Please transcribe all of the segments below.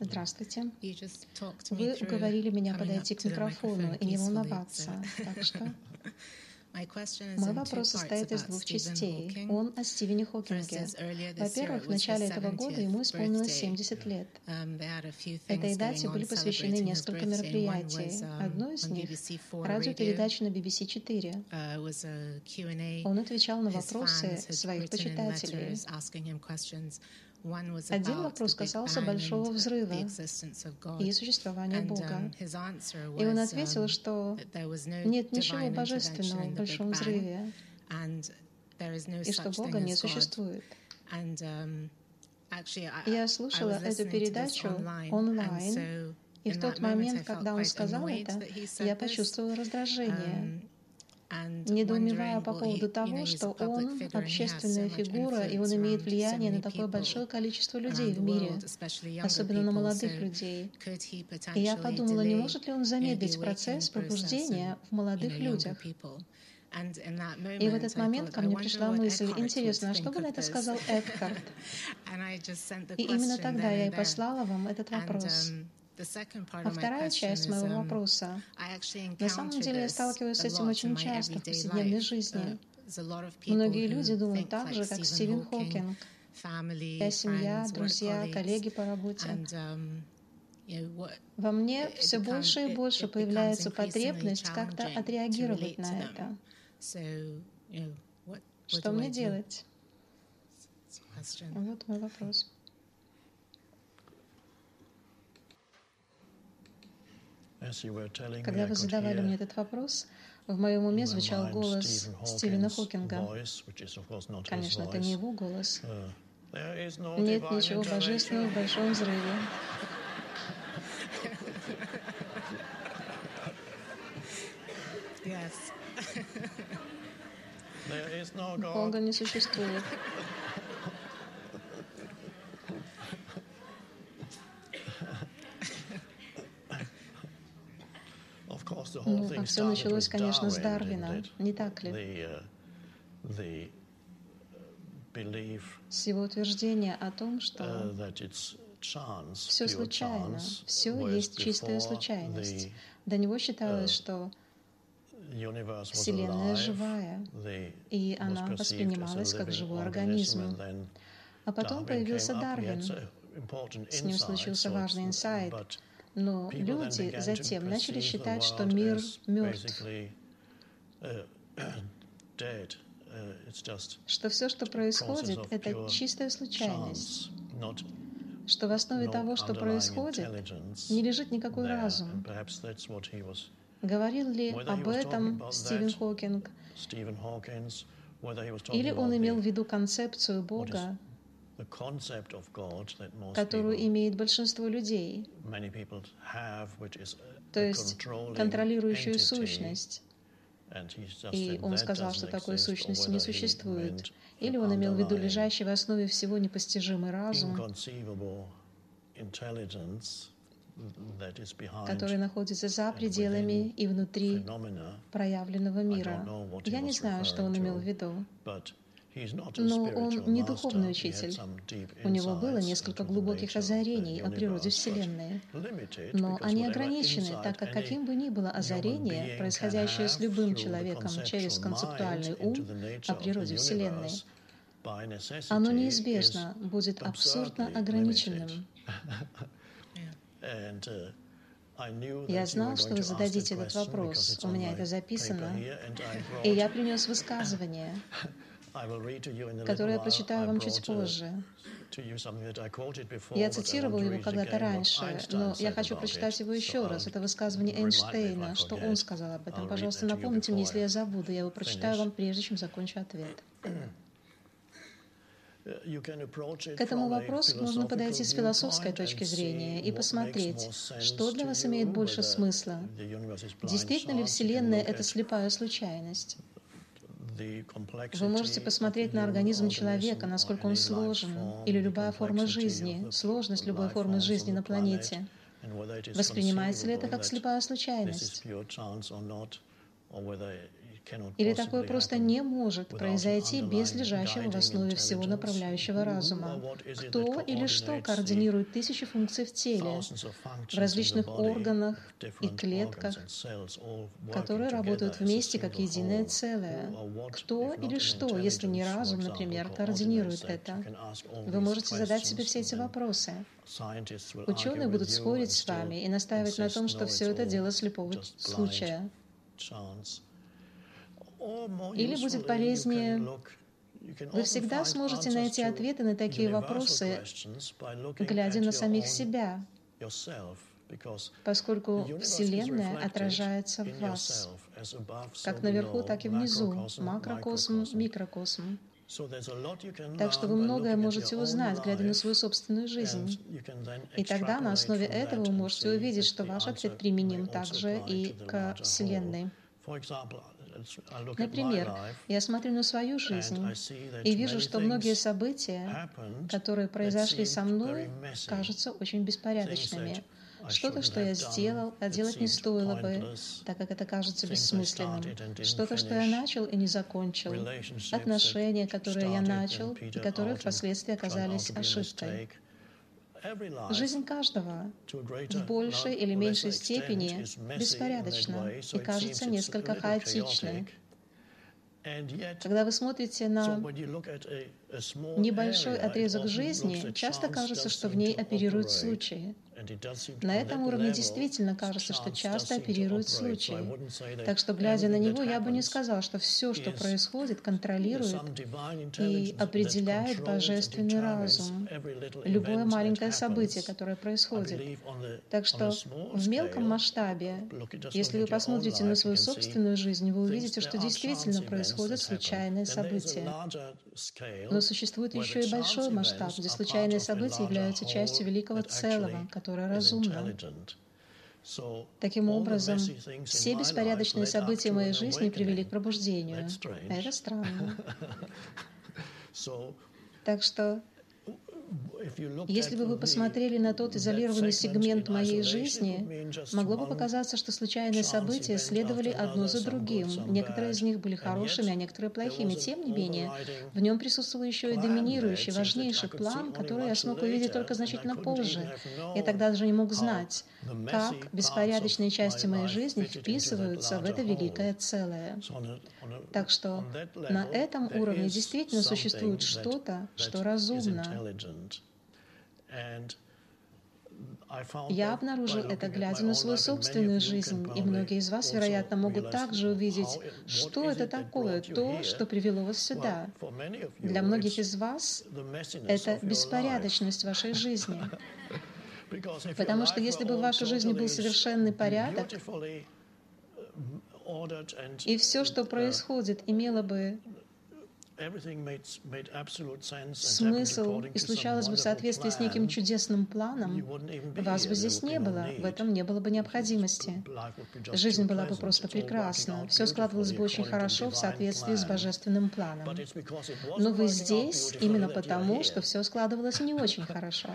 Здравствуйте. Вы уговорили меня подойти к микрофону и не волноваться. Так что мой вопрос состоит из двух частей. Он о Стивене Хокинге. Во-первых, в начале этого года ему исполнилось 70 лет. Um, Этой дате были посвящены несколько мероприятий. um, Одно из них — радиопередача на BBC 4. Uh, Он отвечал на вопросы своих почитателей. Один вопрос касался Большого Взрыва и существования Бога. И он ответил, um, что нет ничего божественного в Большом Взрыве, и что Бога не существует. um, Я слушала эту передачу онлайн, и в тот момент, когда он сказал это, я почувствовала раздражение, недоумевая по поводу того, что он общественная фигура, и он имеет влияние на такое большое количество людей в мире, особенно на молодых людей. И я подумала, не может ли он замедлить процесс пробуждения в молодых людях? И в этот момент ко мне пришла мысль, интересно, а что бы на это сказал Экхарт? И именно тогда я и послала вам этот вопрос. А вторая часть моего вопроса. На самом деле я сталкиваюсь с этим очень часто в повседневной жизни. Многие люди думают так же, как Стивен Хокинг. Я семья, друзья, коллеги по работе. Во мне все больше и больше появляется потребность как-то отреагировать на это. Что мне делать? Вот мой вопрос. Когда вы задавали мне этот вопрос, в моем уме звучал голос Стивена Хокинга. Конечно, это не его голос. Нет ничего божественного в большом взрыве. Бога не существует. Ну, а все началось, конечно, с Дарвина, не так ли? С его утверждения о том, что все случайно, все есть чистая случайность. До него считалось, что Вселенная живая, и она воспринималась как живой организм. А потом появился Дарвин. С ним случился важный инсайт. Но люди затем начали считать, что мир мертв, что все, что происходит, это чистая случайность, что в основе того, что происходит, не лежит никакой разум. Говорил ли об этом Стивен Хокинг? Или он имел в виду концепцию Бога, которую имеет большинство людей, то есть контролирующую сущность. И он сказал, что такой сущности не существует. Или он имел в виду лежащий в основе всего непостижимый разум, который находится за пределами и внутри проявленного мира. Я не знаю, что он имел в виду. Но он не духовный учитель. У него было несколько глубоких озарений о природе Вселенной. Но они ограничены, так как каким бы ни было озарение, происходящее с любым человеком через концептуальный ум о природе Вселенной, оно неизбежно будет абсурдно ограниченным. Я знал, что вы зададите этот вопрос. У меня это записано. И я принес высказывание, которое я прочитаю вам чуть позже. Я цитировал его когда-то раньше, но я хочу прочитать его еще раз. Это высказывание Эйнштейна. Что он сказал об этом? Пожалуйста, напомните мне, если я забуду. Я его прочитаю вам, прежде чем закончу ответ. К этому вопросу нужно подойти с философской точки зрения и посмотреть, что для вас имеет больше смысла. Действительно ли Вселенная — это слепая случайность? Вы можете посмотреть на организм человека, насколько он сложен, или любая форма жизни, сложность любой формы жизни на планете. Воспринимается ли это как слепая случайность? Или такое просто не может произойти без лежащего в основе всего направляющего разума? Кто или что координирует тысячи функций в теле, в различных органах и клетках, которые работают вместе как единое целое? Кто или что, если не разум, например, координирует это? Вы можете задать себе все эти вопросы. Ученые будут спорить с вами и настаивать на том, что все это дело слепого случая. Или будет полезнее вы всегда сможете найти ответы на такие вопросы, глядя на самих себя, поскольку Вселенная отражается в вас, как наверху, так и внизу, макрокосм, микрокосм. Так что вы многое можете узнать, глядя на свою собственную жизнь. И тогда на основе этого вы можете увидеть, что ваш ответ применим также и к Вселенной. Например, я смотрю на свою жизнь и вижу, что многие события, которые произошли со мной, кажутся очень беспорядочными. Что-то, что я сделал, а делать не стоило бы, так как это кажется бессмысленным. Что-то, что я начал и не закончил. Отношения, которые я начал и которые впоследствии оказались ошибкой. Жизнь каждого в большей или меньшей степени беспорядочна и кажется несколько хаотичной. Когда вы смотрите на небольшой отрезок жизни, часто кажется, что в ней оперируют случаи. На этом уровне действительно кажется, что часто оперируют случаи. Так что, глядя на него, я бы не сказал, что все, что происходит, контролирует и определяет божественный разум. Любое маленькое событие, которое происходит. Так что в мелком масштабе, если вы посмотрите на свою собственную жизнь, вы увидите, что действительно происходят случайные события. Но существует еще и большой масштаб, где случайные события являются частью великого целого, которое разумно. Таким образом, все беспорядочные события моей жизни привели к пробуждению. Это странно. Так что если бы вы посмотрели на тот изолированный сегмент моей жизни, могло бы показаться, что случайные события следовали одно за другим. Некоторые из них были хорошими, а некоторые плохими. Тем не менее, в нем присутствовал еще и доминирующий, важнейший план, который я смог увидеть только значительно позже. Я тогда даже не мог знать, как беспорядочные части моей жизни вписываются в это великое целое. Так что на этом уровне действительно существует что-то, что разумно. Я обнаружил это, глядя на свою собственную жизнь, и многие из вас, вероятно, могут также увидеть, что это такое, то, что привело вас сюда. Для многих из вас это беспорядочность вашей жизни. Потому что если бы в вашей жизни был совершенный порядок, и все, что происходит, имело бы смысл и случалось бы в соответствии с неким чудесным планом, вас бы здесь не было, в этом не было бы необходимости. Жизнь была бы просто прекрасна, все складывалось бы очень хорошо в соответствии с божественным планом. Но вы здесь именно потому, что все складывалось не очень хорошо.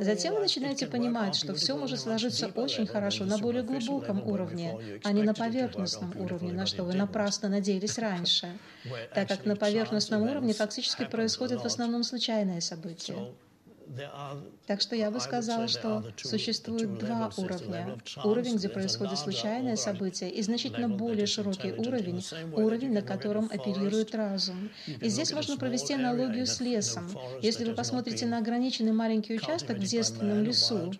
Затем вы начинаете понимать, что все может сложиться очень хорошо на более глубоком уровне, а не на поверхностном уровне, на что вы напрасно надеялись раньше, так как на на поверхностном уровне фактически происходят в основном случайные события. Так что я бы сказала, что существует два уровня. Уровень, где происходит случайное событие, и значительно более широкий уровень, уровень, на котором оперирует разум. И здесь можно провести аналогию с лесом. Если вы посмотрите на ограниченный маленький участок в девственном лесу,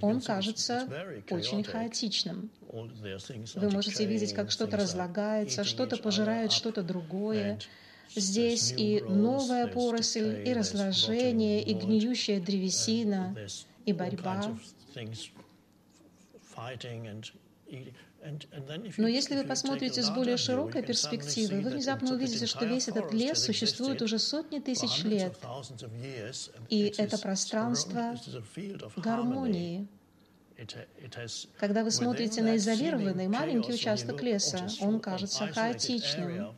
он кажется очень хаотичным. Вы можете видеть, как что-то разлагается, что-то пожирает что-то другое. Здесь и новая поросль, и разложение, и гниющая древесина, и борьба. Но если вы посмотрите с более широкой перспективы, вы внезапно увидите, что весь этот лес существует уже сотни тысяч лет. И это пространство гармонии. Когда вы смотрите на изолированный маленький участок леса, он кажется хаотичным.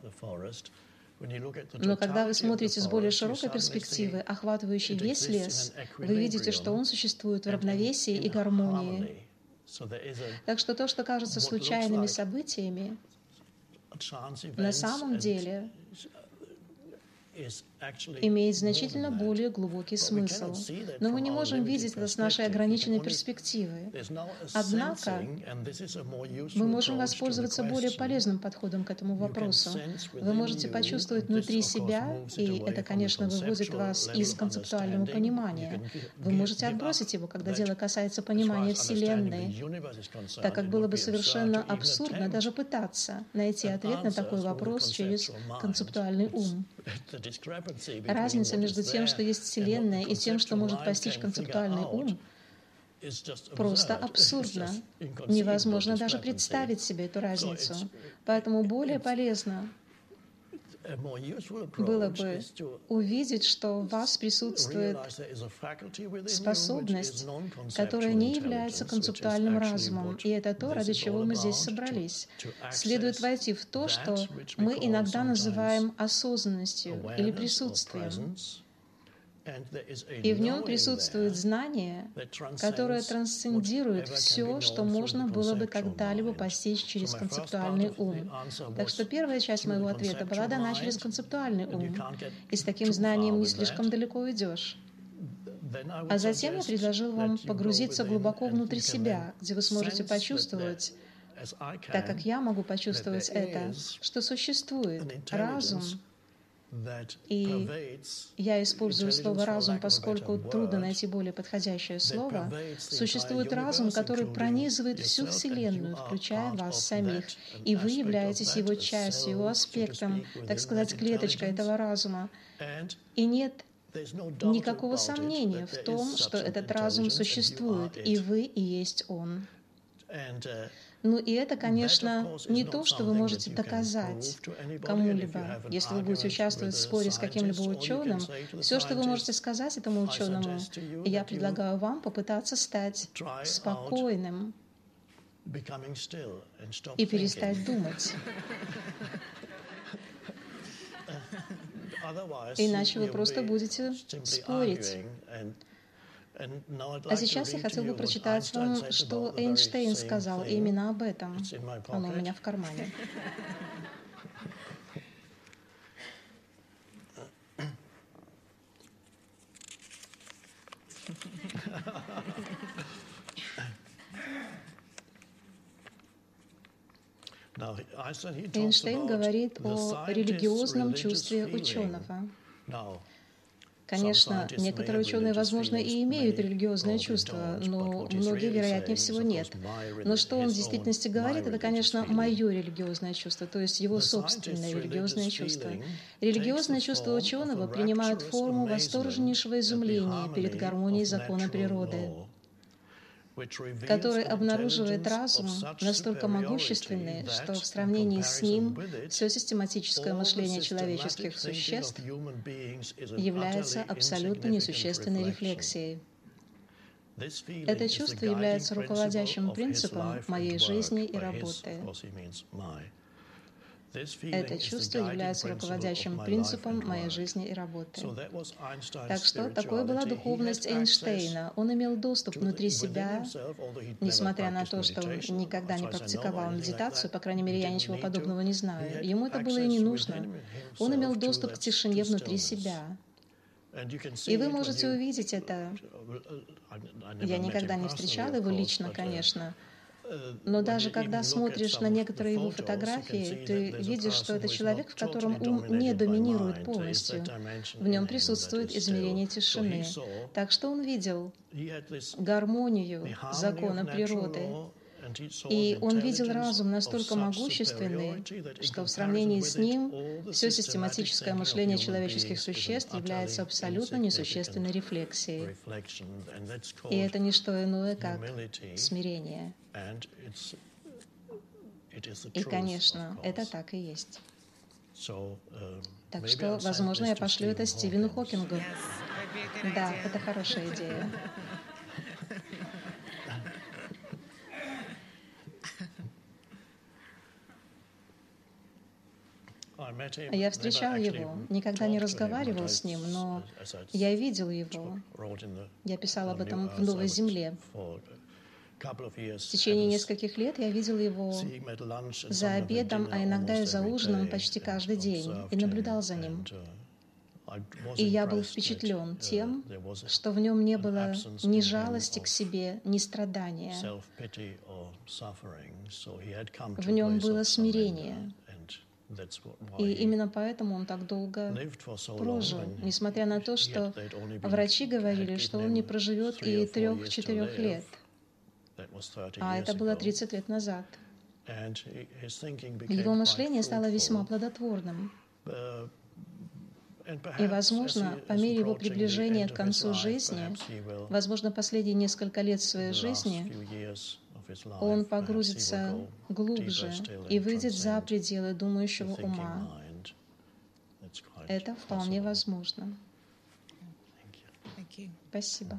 Но когда вы смотрите с более широкой перспективы, охватывающей весь лес, вы видите, что он существует в равновесии и гармонии. Так что то, что кажется случайными событиями, на самом деле имеет значительно более глубокий смысл. Но мы не можем видеть это с нашей ограниченной перспективы. Однако мы можем воспользоваться более полезным подходом к этому вопросу. Вы можете почувствовать внутри себя, и это, конечно, выводит вас из концептуального понимания. Вы можете отбросить его, когда дело касается понимания Вселенной, так как было бы совершенно абсурдно даже пытаться найти ответ на такой вопрос через концептуальный ум. Разница между тем, что есть Вселенная, и тем, что может постичь концептуальный ум, просто абсурдно. Невозможно даже представить себе эту разницу. Поэтому более полезно было бы увидеть, что в вас присутствует способность, которая не является концептуальным разумом, и это то, ради чего мы здесь собрались. Следует войти в то, что мы иногда называем осознанностью или присутствием. И в нем присутствует знание, которое трансцендирует все, что можно было бы когда-либо постичь через концептуальный ум. Так что первая часть моего ответа была дана через концептуальный ум. И с таким знанием не слишком далеко уйдешь. А затем я предложил вам погрузиться глубоко внутрь себя, где вы сможете почувствовать, так как я могу почувствовать это, что существует разум, и я использую слово «разум», поскольку трудно найти более подходящее слово. Существует разум, который пронизывает всю Вселенную, включая вас самих, и вы являетесь его частью, его аспектом, так сказать, клеточкой этого разума. И нет никакого сомнения в том, что этот разум существует, и вы и есть он. Ну и это, конечно, не то, что вы можете доказать кому-либо. Если вы будете участвовать в споре с каким-либо ученым, все, что вы можете сказать этому ученому, я предлагаю вам попытаться стать спокойным и перестать думать. Иначе вы просто будете спорить. А сейчас я хотел бы прочитать вам, что Эйнштейн сказал именно об этом. Оно у меня в кармане. Эйнштейн говорит о религиозном чувстве ученого. Конечно, некоторые ученые, возможно, и имеют религиозное чувство, но многие, вероятнее всего, нет. Но что он в действительности говорит, это, конечно, мое религиозное чувство, то есть его собственное религиозное чувство. Религиозное чувство ученого принимает форму восторженнейшего изумления перед гармонией закона природы который обнаруживает разум настолько могущественный, что в сравнении с ним все систематическое мышление человеческих существ является абсолютно несущественной рефлексией. Это чувство является руководящим принципом моей жизни и работы. Это чувство является руководящим принципом моей жизни и работы. Так что такой была духовность Эйнштейна. Он имел доступ внутри себя, несмотря на то, что никогда не практиковал медитацию, по крайней мере, я ничего подобного не знаю. Ему это было и не нужно. Он имел доступ к тишине внутри себя. И вы можете увидеть это. Я никогда не встречал его лично, конечно, но даже когда смотришь на некоторые его фотографии, ты видишь, что это человек, в котором ум не доминирует полностью. В нем присутствует измерение тишины. Так что он видел гармонию закона природы, и он видел разум настолько могущественный, что в сравнении с ним все систематическое мышление человеческих существ является абсолютно несущественной рефлексией. И это не что иное, как смирение. И, конечно, это так и есть. Так что, возможно, я пошлю это Стивену Хокингу. Да, это хорошая идея. Я встречал его, никогда не разговаривал с ним, но я видел его. Я писал об этом в «Новой земле». В течение нескольких лет я видел его за обедом, а иногда и за ужином почти каждый день, и наблюдал за ним. И я был впечатлен тем, что в нем не было ни жалости к себе, ни страдания. В нем было смирение. И именно поэтому он так долго прожил, несмотря на то, что врачи говорили, что он не проживет и трех-четырех лет. А это было 30 лет назад. Его мышление стало весьма плодотворным. И, возможно, по мере его приближения к концу жизни, возможно, последние несколько лет своей жизни, он погрузится глубже и выйдет за пределы думающего ума. Это вполне возможно. Спасибо.